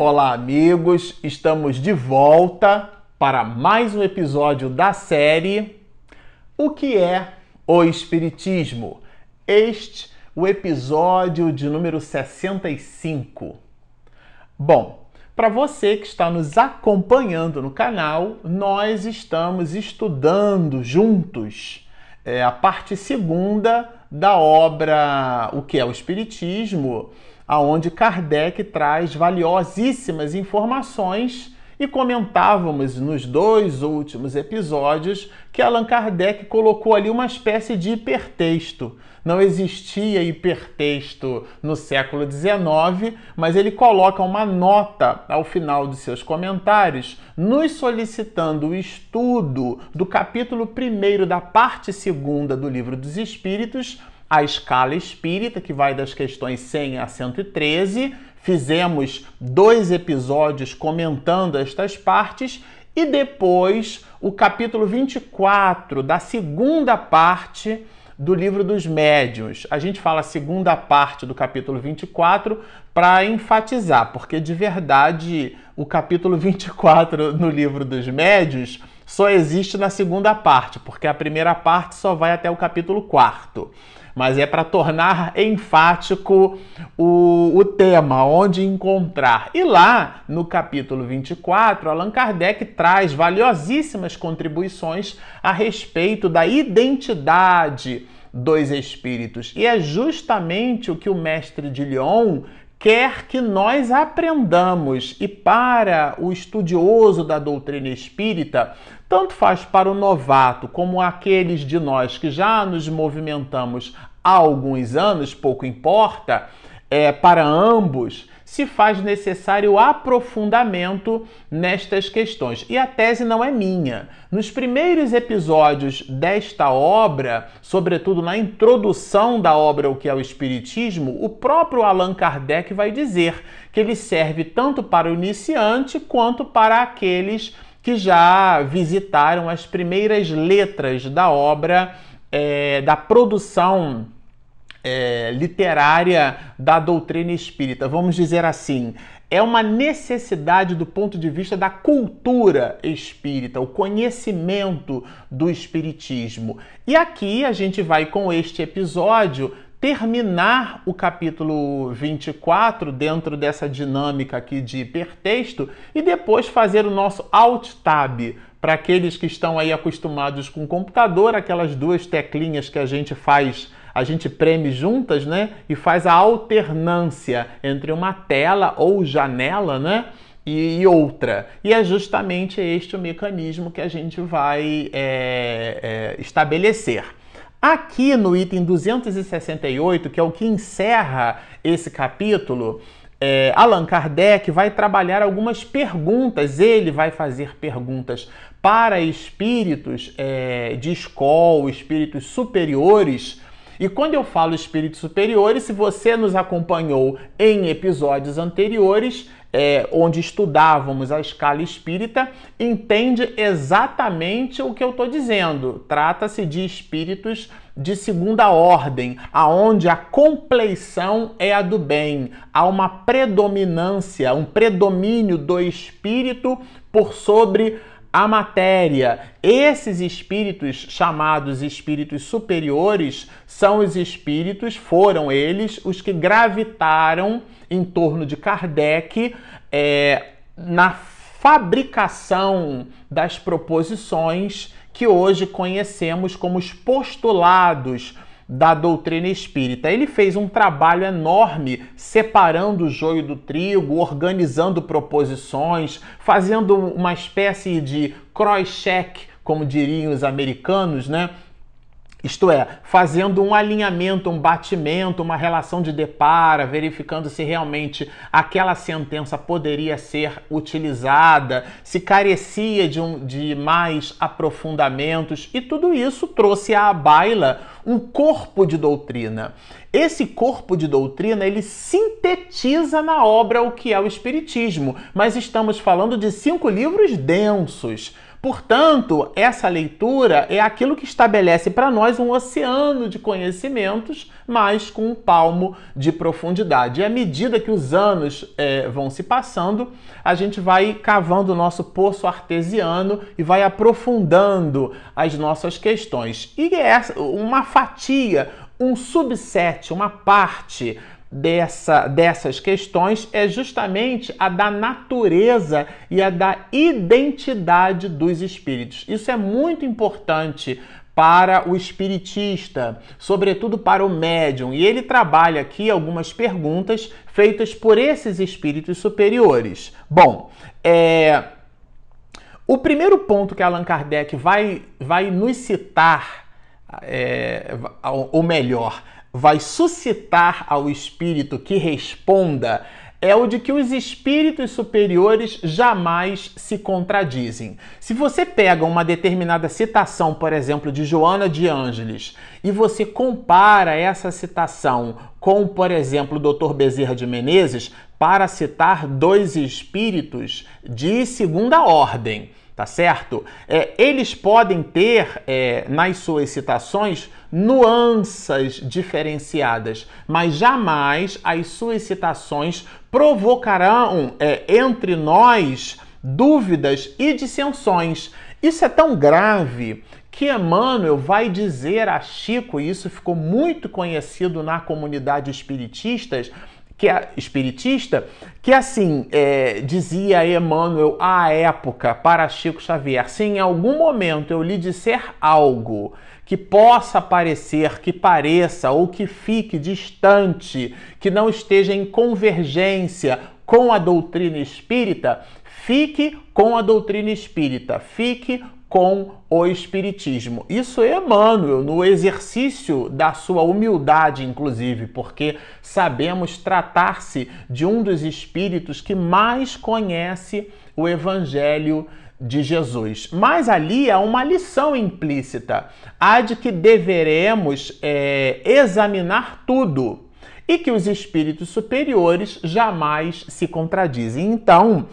Olá, amigos! Estamos de volta para mais um episódio da série O que é o Espiritismo? Este o episódio de número 65. Bom, para você que está nos acompanhando no canal, nós estamos estudando juntos é, a parte segunda da obra O que é o Espiritismo, aonde Kardec traz valiosíssimas informações e comentávamos nos dois últimos episódios que Allan Kardec colocou ali uma espécie de hipertexto. Não existia hipertexto no século XIX, mas ele coloca uma nota ao final de seus comentários, nos solicitando o estudo do capítulo 1 da parte 2 do Livro dos Espíritos, a escala espírita, que vai das questões 100 a 113. Fizemos dois episódios comentando estas partes e depois o capítulo 24 da segunda parte do livro dos médiuns. A gente fala a segunda parte do capítulo 24 para enfatizar, porque de verdade o capítulo 24 no livro dos médiuns só existe na segunda parte, porque a primeira parte só vai até o capítulo 4 mas é para tornar enfático o, o tema, onde encontrar. E lá, no capítulo 24, Allan Kardec traz valiosíssimas contribuições a respeito da identidade dos espíritos. E é justamente o que o mestre de Lyon quer que nós aprendamos. E para o estudioso da doutrina espírita, tanto faz para o novato como aqueles de nós que já nos movimentamos há alguns anos, pouco importa, é, para ambos, se faz necessário aprofundamento nestas questões. E a tese não é minha. Nos primeiros episódios desta obra, sobretudo na introdução da obra O que é o Espiritismo, o próprio Allan Kardec vai dizer que ele serve tanto para o iniciante quanto para aqueles que já visitaram as primeiras letras da obra, é, da produção é, literária da doutrina espírita, vamos dizer assim. É uma necessidade do ponto de vista da cultura espírita, o conhecimento do espiritismo. E aqui a gente vai, com este episódio, terminar o capítulo 24 dentro dessa dinâmica aqui de hipertexto e depois fazer o nosso alt tab para aqueles que estão aí acostumados com o computador, aquelas duas teclinhas que a gente faz a gente preme juntas, né? E faz a alternância entre uma tela ou janela, né? E, outra. E é justamente este o mecanismo que a gente vai é, é, estabelecer. Aqui no item 268, que é o que encerra esse capítulo, é, Allan Kardec vai trabalhar algumas perguntas, ele vai fazer perguntas para espíritos é, de escola, espíritos superiores e quando eu falo espíritos superiores, se você nos acompanhou em episódios anteriores, é, onde estudávamos a escala espírita, entende exatamente o que eu estou dizendo. Trata-se de espíritos de segunda ordem, aonde a compleição é a do bem, há uma predominância, um predomínio do espírito por sobre a matéria. Esses espíritos chamados espíritos superiores são os espíritos, foram eles os que gravitaram em torno de Kardec é, na fabricação das proposições que hoje conhecemos como os postulados da doutrina espírita. Ele fez um trabalho enorme separando o joio do trigo, organizando proposições, fazendo uma espécie de cross-check, como diriam os americanos, né? Isto é, fazendo um alinhamento, um batimento, uma relação de depara, verificando se realmente aquela sentença poderia ser utilizada, se carecia de, um, de mais aprofundamentos, e tudo isso trouxe à baila um corpo de doutrina. Esse corpo de doutrina, ele sintetiza na obra o que é o espiritismo, mas estamos falando de cinco livros densos. Portanto, essa leitura é aquilo que estabelece para nós um oceano de conhecimentos, mas com um palmo de profundidade. E à medida que os anos é, vão se passando, a gente vai cavando o nosso poço artesiano e vai aprofundando as nossas questões. E é uma fatia, um subset, uma parte dessa, dessas questões é justamente a da natureza e a da identidade dos espíritos. Isso é muito importante para o espiritista, sobretudo para o médium, e ele trabalha aqui algumas perguntas feitas por esses espíritos superiores. Bom, é, o primeiro ponto que Allan Kardec vai, vai nos citar, é, ou melhor, vai suscitar ao espírito que responda é o de que os espíritos superiores jamais se contradizem. Se você pega uma determinada citação, por exemplo, de Joana de Ângeles, e você compara essa citação com, por exemplo, o Dr. Bezerra de Menezes, para citar dois espíritos de segunda ordem, tá certo? É, eles podem ter é, nas suas citações nuances diferenciadas, mas jamais as suas citações provocarão é, entre nós dúvidas e dissensões. Isso é tão grave que Emmanuel vai dizer a Chico, e isso ficou muito conhecido na comunidade espiritista, que é espiritista, que assim é, dizia Emmanuel à época para Chico Xavier: se em algum momento eu lhe disser algo que possa parecer, que pareça ou que fique distante, que não esteja em convergência com a doutrina espírita, fique com a doutrina espírita, fique com o Espiritismo. Isso é Emmanuel, no exercício da sua humildade, inclusive, porque sabemos tratar-se de um dos espíritos que mais conhece o Evangelho de Jesus. Mas ali há uma lição implícita, a de que deveremos é, examinar tudo e que os espíritos superiores jamais se contradizem. Então,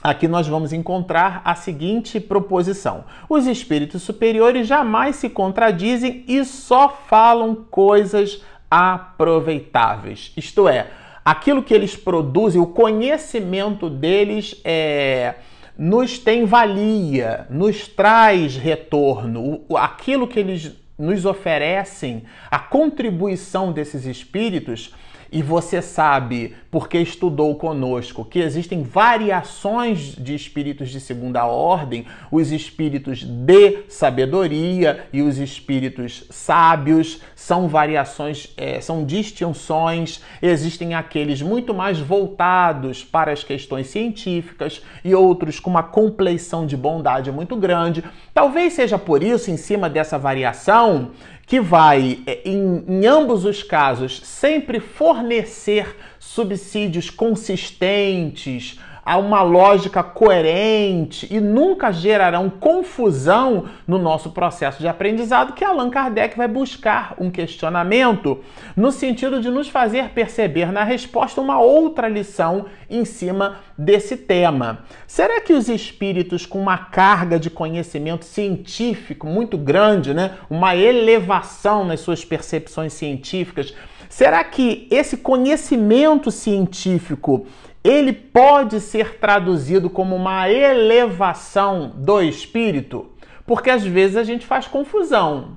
Aqui nós vamos encontrar a seguinte proposição: os espíritos superiores jamais se contradizem e só falam coisas aproveitáveis. Isto é, aquilo que eles produzem, o conhecimento deles é nos tem valia, nos traz retorno. Aquilo que eles nos oferecem, a contribuição desses espíritos e você sabe, porque estudou conosco, que existem variações de espíritos de segunda ordem, os espíritos de sabedoria e os espíritos sábios, são variações, é, são distinções, existem aqueles muito mais voltados para as questões científicas e outros com uma compleição de bondade muito grande. Talvez seja por isso, em cima dessa variação, que vai, é, em, em ambos os casos, sempre fornecer subsídios consistentes, a uma lógica coerente e nunca gerarão confusão no nosso processo de aprendizado, que Allan Kardec vai buscar um questionamento no sentido de nos fazer perceber na resposta uma outra lição em cima desse tema. Será que os espíritos com uma carga de conhecimento científico muito grande, né, uma elevação nas suas percepções científicas, será que esse conhecimento científico ele pode ser traduzido como uma elevação do espírito, porque às vezes a gente faz confusão.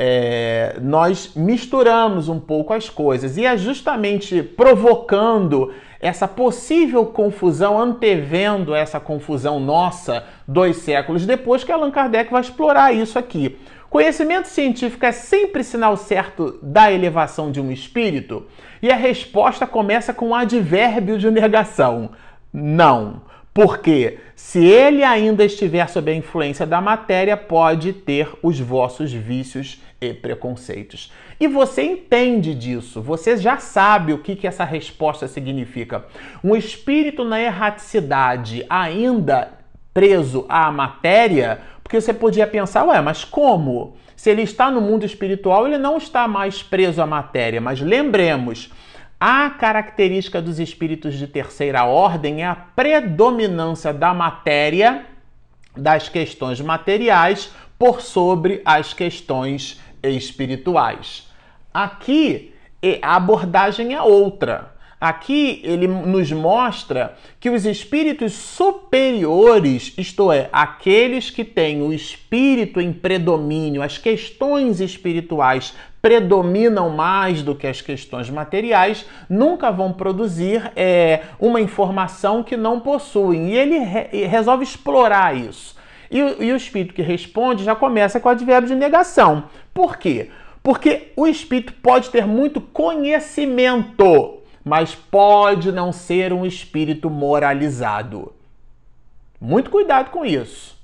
É, nós misturamos um pouco as coisas e é justamente provocando essa possível confusão, antevendo essa confusão nossa dois séculos depois, que Allan Kardec vai explorar isso aqui. Conhecimento científico é sempre sinal certo da elevação de um espírito? E a resposta começa com um advérbio de negação. Não. Porque se ele ainda estiver sob a influência da matéria, pode ter os vossos vícios e preconceitos. E você entende disso, você já sabe o que, que essa resposta significa. Um espírito na erraticidade ainda preso à matéria Porque você podia pensar, ué, mas como? Se ele está no mundo espiritual, ele não está mais preso à matéria. Mas lembremos, a característica dos espíritos de terceira ordem é a predominância da matéria, das questões materiais, por sobre as questões espirituais. Aqui a abordagem é outra. Aqui ele nos mostra que os espíritos superiores, isto é, aqueles que têm o espírito em predomínio, as questões espirituais predominam mais do que as questões materiais, nunca vão produzir é, uma informação que não possuem. E ele re resolve explorar isso. E, e o espírito que responde já começa com o advérbio de negação. Por quê? Porque o espírito pode ter muito conhecimento, mas pode não ser um espírito moralizado. Muito cuidado com isso.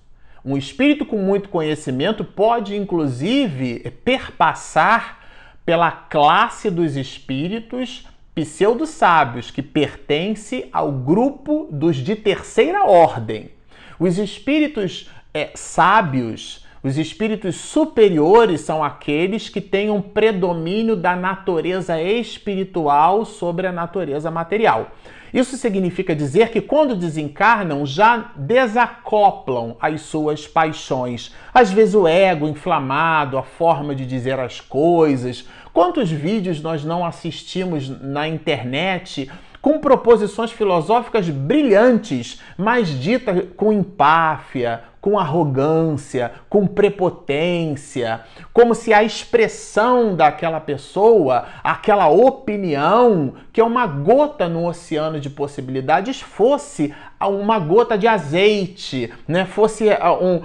Um espírito com muito conhecimento pode, inclusive, perpassar pela classe dos espíritos pseudo-sábios, que pertence ao grupo dos de terceira ordem. Os espíritos é, sábios, os espíritos superiores são aqueles que têm um predomínio da natureza espiritual sobre a natureza material. Isso significa dizer que quando desencarnam já desacoplam as suas paixões. Às vezes o ego inflamado, a forma de dizer as coisas. Quantos vídeos nós não assistimos na internet com proposições filosóficas brilhantes, mas ditas com empáfia, com arrogância, com prepotência, como se a expressão daquela pessoa, aquela opinião, que é uma gota no oceano de possibilidades, fosse uma gota de azeite, né? fosse um,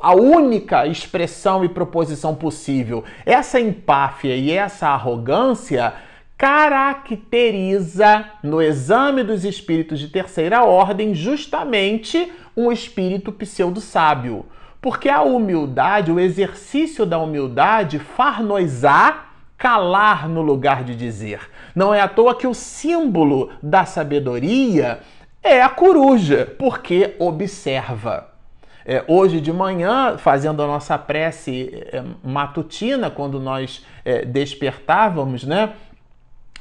a única expressão e proposição possível. Essa empáfia e essa arrogância caracteriza no exame dos espíritos de terceira ordem justamente um espírito pseudo-sábio. Porque a humildade, o exercício da humildade, far-nos-á calar no lugar de dizer. Não é à toa que o símbolo da sabedoria é a coruja, porque observa. É, hoje de manhã, fazendo a nossa prece é, matutina, quando nós é, despertávamos, né?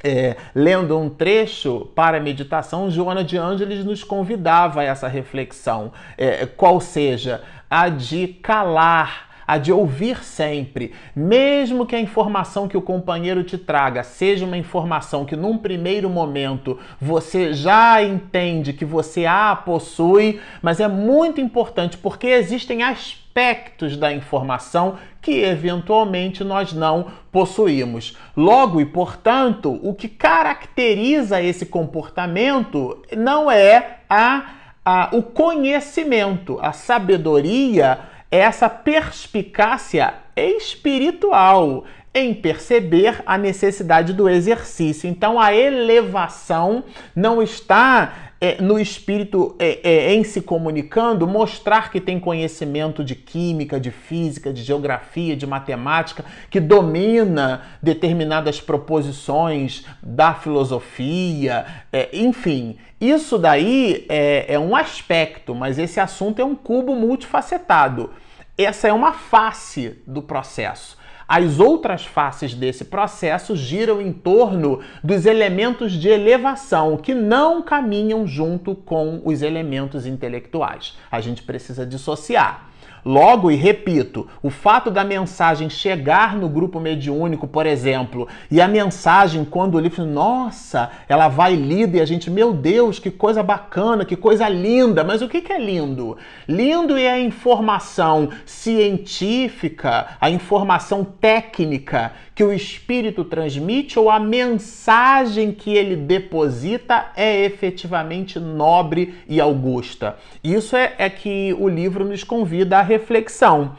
É, lendo um trecho para a meditação, Joana de Ângeles nos convidava a essa reflexão, é, qual seja a de calar a de ouvir sempre, mesmo que a informação que o companheiro te traga seja uma informação que num primeiro momento você já entende que você a possui, mas é muito importante porque existem aspectos aspectos da informação que eventualmente nós não possuímos. Logo e portanto, o que caracteriza esse comportamento não é a, a o conhecimento, a sabedoria, é essa perspicácia espiritual em perceber a necessidade do exercício. Então, a elevação não está é, no espírito é, é, em se comunicando, mostrar que tem conhecimento de química, de física, de geografia, de matemática, que domina determinadas proposições da filosofia, é, enfim. Isso daí é, é um aspecto, mas esse assunto é um cubo multifacetado. Essa é uma face do processo. As outras faces desse processo giram em torno dos elementos de elevação que não caminham junto com os elementos intelectuais. A gente precisa dissociar. Logo, e repito, o fato da mensagem chegar no grupo mediúnico, por exemplo, e a mensagem, quando o livro, nossa, ela vai lida e a gente, meu Deus, que coisa bacana, que coisa linda. Mas o que é lindo? Lindo é a informação científica, a informação técnica que o espírito transmite ou a mensagem que ele deposita é efetivamente nobre e augusta. Isso é, é que o livro nos convida à reflexão.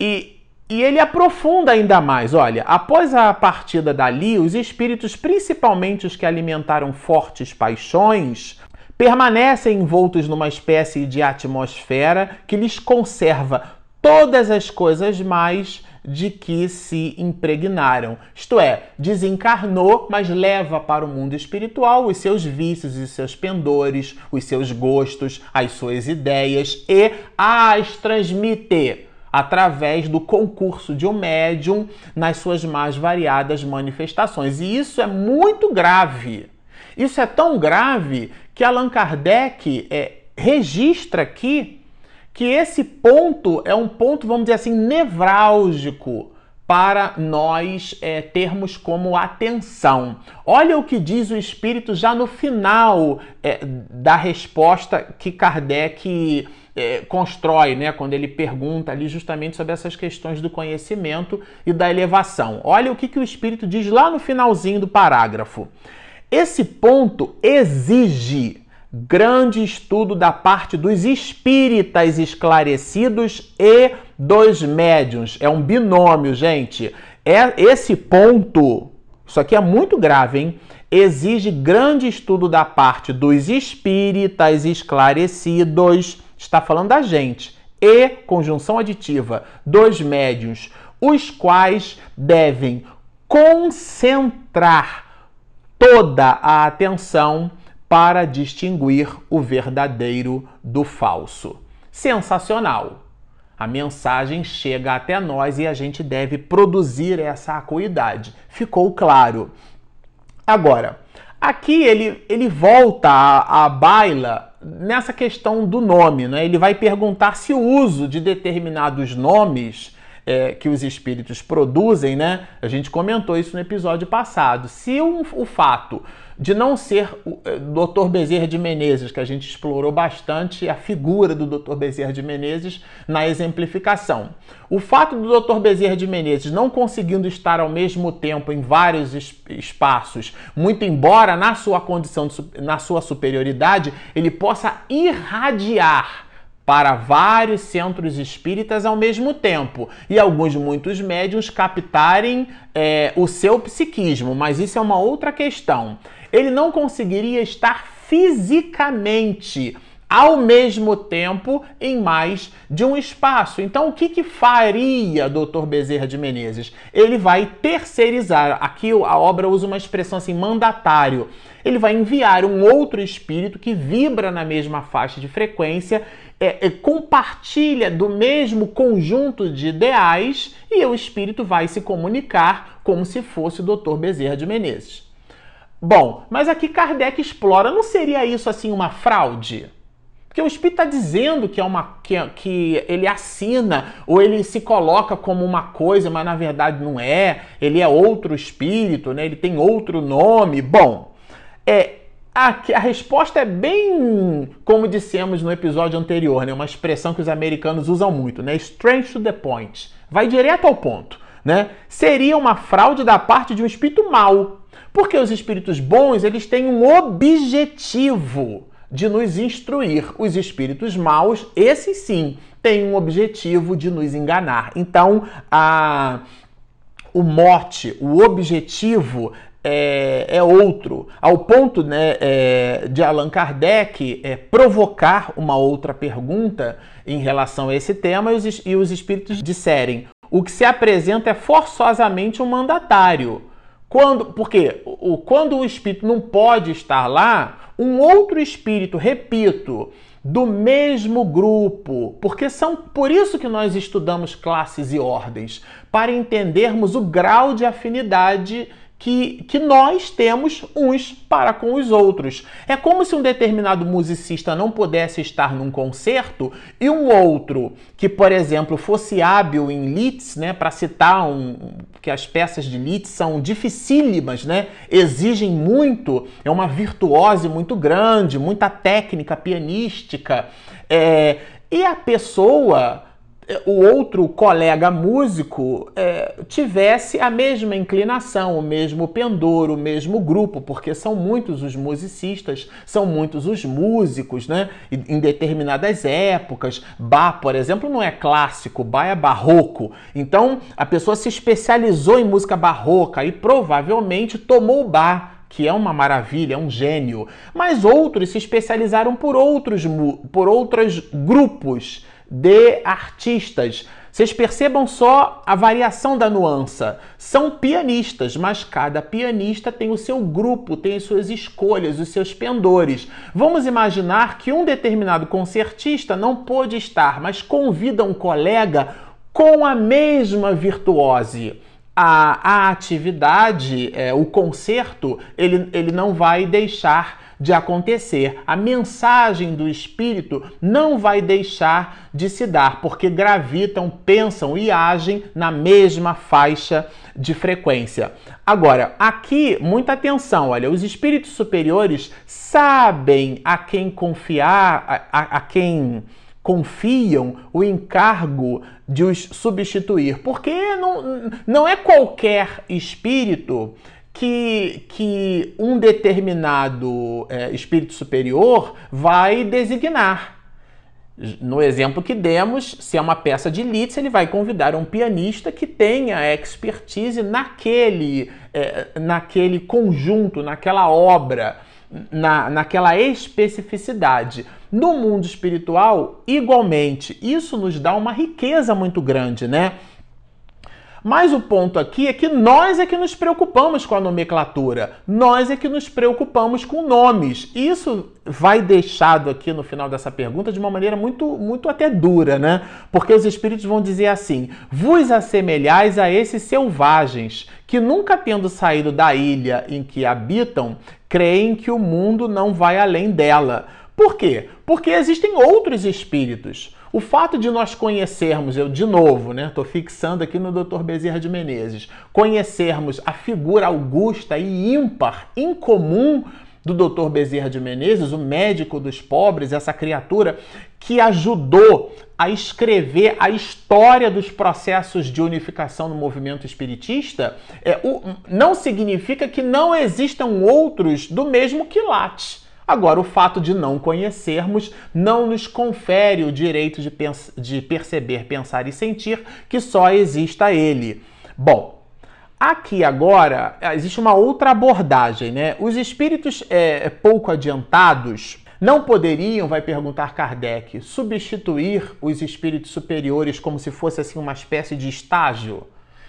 E, e ele aprofunda ainda mais. Olha, após a partida dali, os espíritos, principalmente os que alimentaram fortes paixões, permanecem envoltos numa espécie de atmosfera que lhes conserva todas as coisas mais de que se impregnaram. Isto é, desencarnou, mas leva para o mundo espiritual os seus vícios e seus pendores, os seus gostos, as suas ideias e as transmite através do concurso de um médium nas suas mais variadas manifestações. E isso é muito grave. Isso é tão grave que Allan Kardec é, registra aqui que esse ponto é um ponto, vamos dizer assim, nevrálgico para nós é, termos como atenção. Olha o que diz o Espírito já no final é, da resposta que Kardec é, constrói, né, quando ele pergunta ali justamente sobre essas questões do conhecimento e da elevação. Olha o que, que o Espírito diz lá no finalzinho do parágrafo. Esse ponto exige grande estudo da parte dos espíritas esclarecidos e dos médiuns. É um binômio, gente. É esse ponto, isso aqui é muito grave, hein? Exige grande estudo da parte dos espíritas esclarecidos está falando da gente, e conjunção aditiva dos médios, os quais devem concentrar toda a atenção para distinguir o verdadeiro do falso. Sensacional! A mensagem chega até nós e a gente deve produzir essa acuidade. Ficou claro. Agora, aqui ele, ele volta à baila nessa questão do nome, né? ele vai perguntar se o uso de determinados nomes é, que os espíritos produzem, né? A gente comentou isso no episódio passado. Se um, o fato de não ser o é, Dr. Bezerra de Menezes, que a gente explorou bastante a figura do Dr. Bezerra de Menezes na exemplificação. O fato do Dr. Bezerra de Menezes não conseguindo estar ao mesmo tempo em vários espaços, muito embora na sua condição, na sua superioridade, ele possa irradiar para vários centros espíritas ao mesmo tempo e alguns muitos médios captarem é, o seu psiquismo, mas isso é uma outra questão. Ele não conseguiria estar fisicamente ao mesmo tempo em mais de um espaço. Então, o que, que faria Dr. Bezerra de Menezes? Ele vai terceirizar. Aqui a obra usa uma expressão assim, mandatário. Ele vai enviar um outro espírito que vibra na mesma faixa de frequência, é, é, compartilha do mesmo conjunto de ideais e o espírito vai se comunicar como se fosse o Dr. Bezerra de Menezes. Bom, mas aqui Kardec explora, não seria isso assim uma fraude? Porque o Espírito está dizendo que é uma que, que ele assina ou ele se coloca como uma coisa, mas na verdade não é. Ele é outro espírito, né? Ele tem outro nome. Bom, é a, a resposta é bem como dissemos no episódio anterior, né? Uma expressão que os americanos usam muito, né? Straight to the point. Vai direto ao ponto, né? Seria uma fraude da parte de um espírito mau. Porque os espíritos bons, eles têm um objetivo de nos instruir. Os espíritos maus, esses sim, têm um objetivo de nos enganar. Então, a, o mote, o objetivo é, é, outro, ao ponto né, é, de Allan Kardec é, provocar uma outra pergunta em relação a esse tema e os, e os espíritos disserem: o que se apresenta é forçosamente um mandatário. Quando, porque o, quando o espírito não pode estar lá, um outro espírito, repito, do mesmo grupo, porque são por isso que nós estudamos classes e ordens, para entendermos o grau de afinidade que, que nós temos uns para com os outros. É como se um determinado musicista não pudesse estar num concerto e um outro que, por exemplo, fosse hábil em Liszt, né, para citar um, que as peças de Liszt são dificílimas, né, exigem muito, é uma virtuose muito grande, muita técnica pianística, é, e a pessoa o outro colega músico é, tivesse a mesma inclinação, o mesmo pendor, o mesmo grupo, porque são muitos os musicistas, são muitos os músicos, né? Em determinadas épocas. Bach, por exemplo, não é clássico, Bach é barroco. Então a pessoa se especializou em música barroca e provavelmente tomou Bach que é uma maravilha, é um gênio, mas outros se especializaram por outros por outros grupos de artistas, Vocês percebam só a variação da nuance. São pianistas, mas cada pianista tem o seu grupo, tem as suas escolhas, os seus pendores. Vamos imaginar que um determinado concertista não pôde estar, mas convida um colega com a mesma virtuose. A, a atividade, é, o concerto, ele, ele não vai deixar de acontecer. A mensagem do Espírito não vai deixar de se dar, porque gravitam, pensam e agem na mesma faixa de frequência. Agora, aqui, muita atenção, olha, os espíritos superiores sabem a quem confiar, a, a, a quem confiam o encargo de os substituir, porque não, não é qualquer espírito que, que um determinado é, espírito superior vai designar. No exemplo que demos, se é uma peça de Liszt, ele vai convidar um pianista que tenha expertise naquele, é, naquele conjunto, naquela obra, na, naquela especificidade. No mundo espiritual, igualmente, isso nos dá uma riqueza muito grande, né? Mas o ponto aqui é que nós é que nos preocupamos com a nomenclatura, nós é que nos preocupamos com nomes. Isso vai deixado aqui no final dessa pergunta de uma maneira muito, muito até dura, né? Porque os espíritos vão dizer assim: vos assemelhais a esses selvagens que, nunca tendo saído da ilha em que habitam, creem que o mundo não vai além dela. Por quê? Porque existem outros espíritos. O fato de nós conhecermos, eu de novo, né, estou fixando aqui no Dr. Bezerra de Menezes, conhecermos a figura augusta e ímpar, incomum do Dr. Bezerra de Menezes, o médico dos pobres, essa criatura que ajudou a escrever a história dos processos de unificação no movimento espiritista, é, o, não significa que não existam outros do mesmo quilate. Agora, o fato de não conhecermos não nos confere o direito de, de perceber, pensar e sentir que só exista ele. Bom, aqui agora existe uma outra abordagem, né? Os espíritos é, pouco adiantados não poderiam, vai perguntar Kardec, substituir os espíritos superiores como se fosse assim uma espécie de estágio?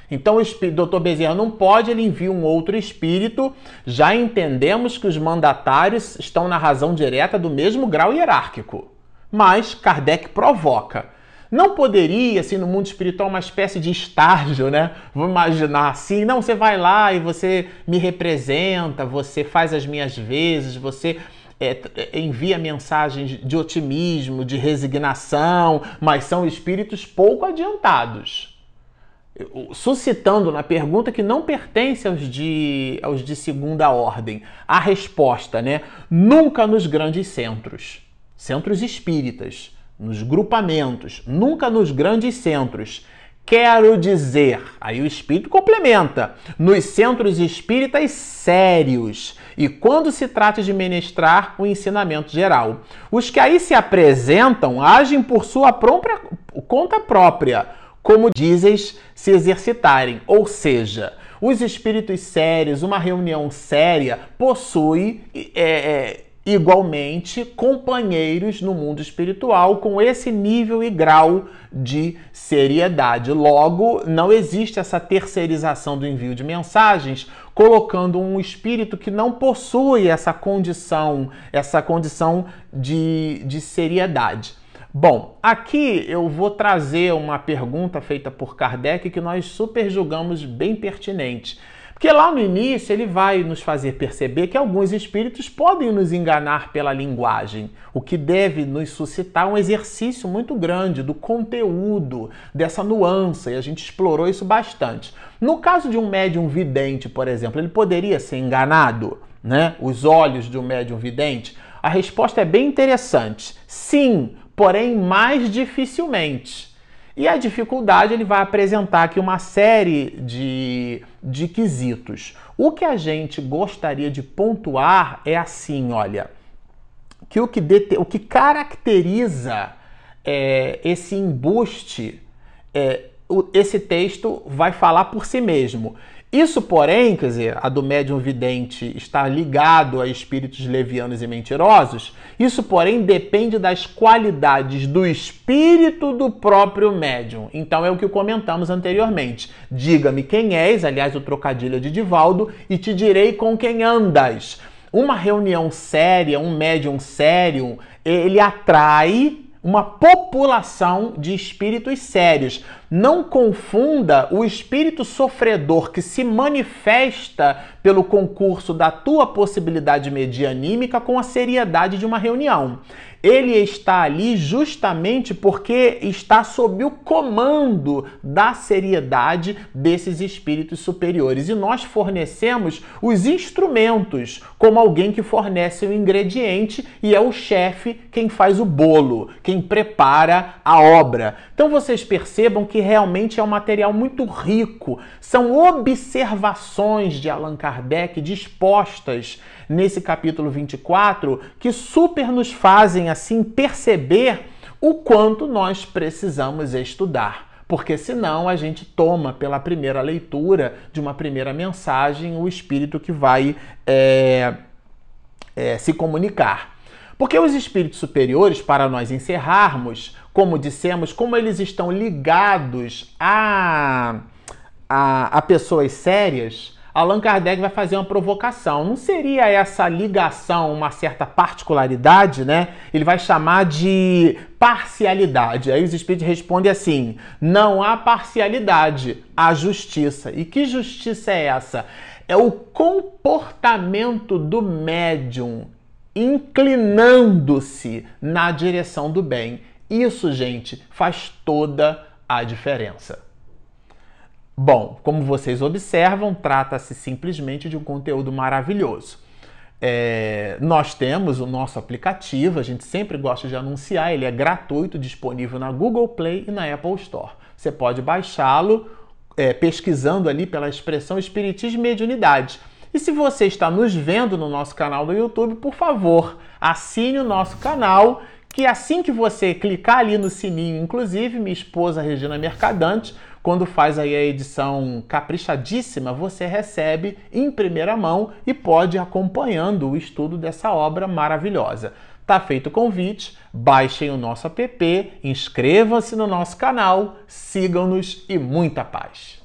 Então o doutor Bezerra não pode, ele envia um outro espírito. Já entendemos que os mandatários estão na razão direta do mesmo grau hierárquico. Mas Kardec provoca. Não poderia, assim, no mundo espiritual, uma espécie de estágio, né? Vamos imaginar assim, não, você vai lá e você me representa, você faz as minhas vezes, você é, envia mensagens de otimismo, de resignação, mas são espíritos pouco adiantados suscitando na pergunta que não pertence aos de, aos de segunda ordem. A resposta, né? Nunca nos grandes centros, centros espíritas, nos grupamentos, nunca nos grandes centros. Quero dizer, aí o espírito complementa, nos centros espíritas sérios e quando se trata de ministrar o ensinamento geral. Os que aí se apresentam agem por sua própria conta própria como dizes, se exercitarem. Ou seja, os espíritos sérios, uma reunião séria, possui é, é, igualmente companheiros no mundo espiritual com esse nível e grau de seriedade. Logo, não existe essa terceirização do envio de mensagens, colocando um espírito que não possui essa condição, essa condição de, de seriedade. Bom, aqui eu vou trazer uma pergunta feita por Kardec que nós super julgamos bem pertinente. Porque lá no início ele vai nos fazer perceber que alguns espíritos podem nos enganar pela linguagem, o que deve nos suscitar um exercício muito grande do conteúdo, dessa nuance, e a gente explorou isso bastante. No caso de um médium vidente, por exemplo, ele poderia ser enganado, né? Os olhos de um médium vidente? A resposta é bem interessante. Sim, porém mais dificilmente. E a dificuldade ele vai apresentar aqui uma série de, de quesitos. O que a gente gostaria de pontuar é assim, olha, que o que, dete, o que caracteriza é, esse embuste, é, esse texto vai falar por si mesmo. Isso, porém, quer dizer, a do médium vidente está ligado a espíritos levianos e mentirosos. Isso, porém, depende das qualidades do espírito do próprio médium. Então é o que comentamos anteriormente. Diga-me quem és, aliás, o trocadilho de Divaldo, e te direi com quem andas. Uma reunião séria, um médium sério, ele atrai uma população de espíritos sérios. Não confunda o espírito sofredor que se manifesta pelo concurso da tua possibilidade medianímica com a seriedade de uma reunião ele está ali justamente porque está sob o comando da seriedade desses espíritos superiores. E nós fornecemos os instrumentos, como alguém que fornece o ingrediente e é o chefe quem faz o bolo, quem prepara a obra. Então vocês percebam que realmente é um material muito rico. São observações de Allan Kardec dispostas nesse capítulo 24 que super nos fazem assim perceber o quanto nós precisamos estudar. Porque senão a gente toma pela primeira leitura de uma primeira mensagem o espírito que vai é, é, se comunicar. Porque os espíritos superiores, para nós encerrarmos, como dissemos, como eles estão ligados a, a, a pessoas sérias, Allan Kardec vai fazer uma provocação. Não seria essa ligação uma certa particularidade, né? Ele vai chamar de parcialidade. Aí os espíritos respondem assim: não há parcialidade, há justiça. E que justiça é essa? É o comportamento do médium inclinando-se na direção do bem. Isso, gente, faz toda a diferença. Bom, como vocês observam, trata-se simplesmente de um conteúdo maravilhoso. É, nós temos o nosso aplicativo, a gente sempre gosta de anunciar, ele é gratuito, disponível na Google Play e na Apple Store. Você pode baixá-lo é, pesquisando ali pela expressão Espiritismo e Mediunidade. E se você está nos vendo no nosso canal do YouTube, por favor, assine o nosso canal, que assim que você clicar ali no sininho, inclusive minha esposa Regina Mercadante, quando faz aí a edição caprichadíssima, você recebe em primeira mão e pode ir acompanhando o estudo dessa obra maravilhosa. Tá feito o convite, baixem o nosso app, inscrevam-se no nosso canal, sigam-nos e muita paz.